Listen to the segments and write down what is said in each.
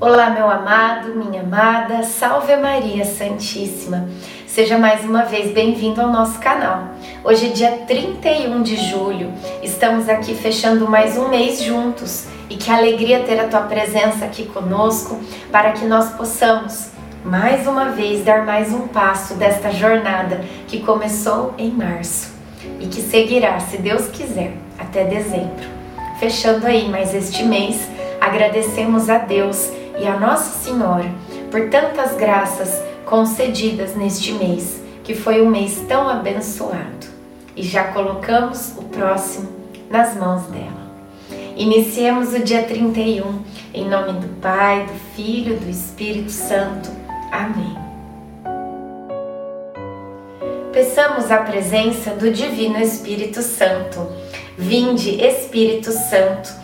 Olá, meu amado, minha amada, salve Maria Santíssima. Seja mais uma vez bem-vindo ao nosso canal. Hoje é dia 31 de julho, estamos aqui fechando mais um mês juntos e que alegria ter a tua presença aqui conosco para que nós possamos mais uma vez dar mais um passo desta jornada que começou em março e que seguirá, se Deus quiser, até dezembro. Fechando aí mais este mês, agradecemos a Deus e a Nossa Senhora por tantas graças concedidas neste mês, que foi um mês tão abençoado. E já colocamos o próximo nas mãos dela. Iniciemos o dia 31 em nome do Pai, do Filho, do Espírito Santo. Amém. Peçamos a presença do Divino Espírito Santo. Vinde, Espírito Santo,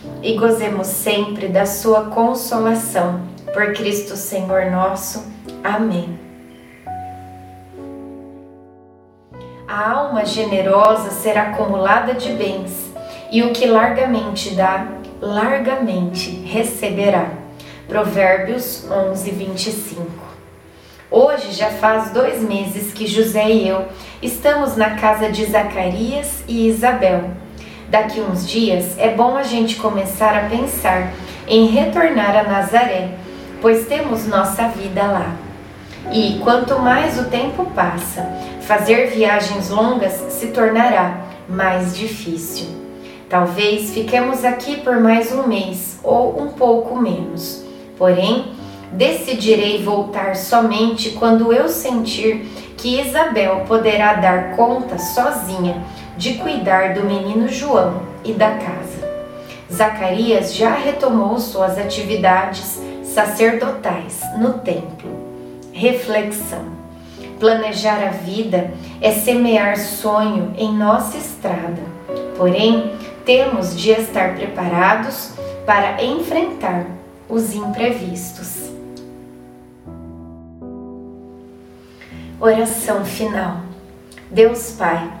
e gozemos sempre da sua consolação por Cristo Senhor nosso. Amém. A alma generosa será acumulada de bens, e o que largamente dá, largamente receberá. Provérbios 11, 25. Hoje já faz dois meses que José e eu estamos na casa de Zacarias e Isabel. Daqui uns dias é bom a gente começar a pensar em retornar a Nazaré pois temos nossa vida lá. E quanto mais o tempo passa, fazer viagens longas se tornará mais difícil. Talvez fiquemos aqui por mais um mês ou um pouco menos. Porém, decidirei voltar somente quando eu sentir que Isabel poderá dar conta sozinha de cuidar do menino João e da casa. Zacarias já retomou suas atividades sacerdotais no templo. Reflexão: planejar a vida é semear sonho em nossa estrada, porém, temos de estar preparados para enfrentar os imprevistos. Oração final. Deus Pai,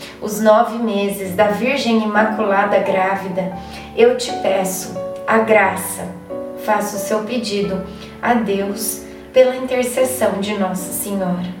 os nove meses da Virgem Imaculada Grávida, eu te peço a graça, faça o seu pedido a Deus pela intercessão de Nossa Senhora.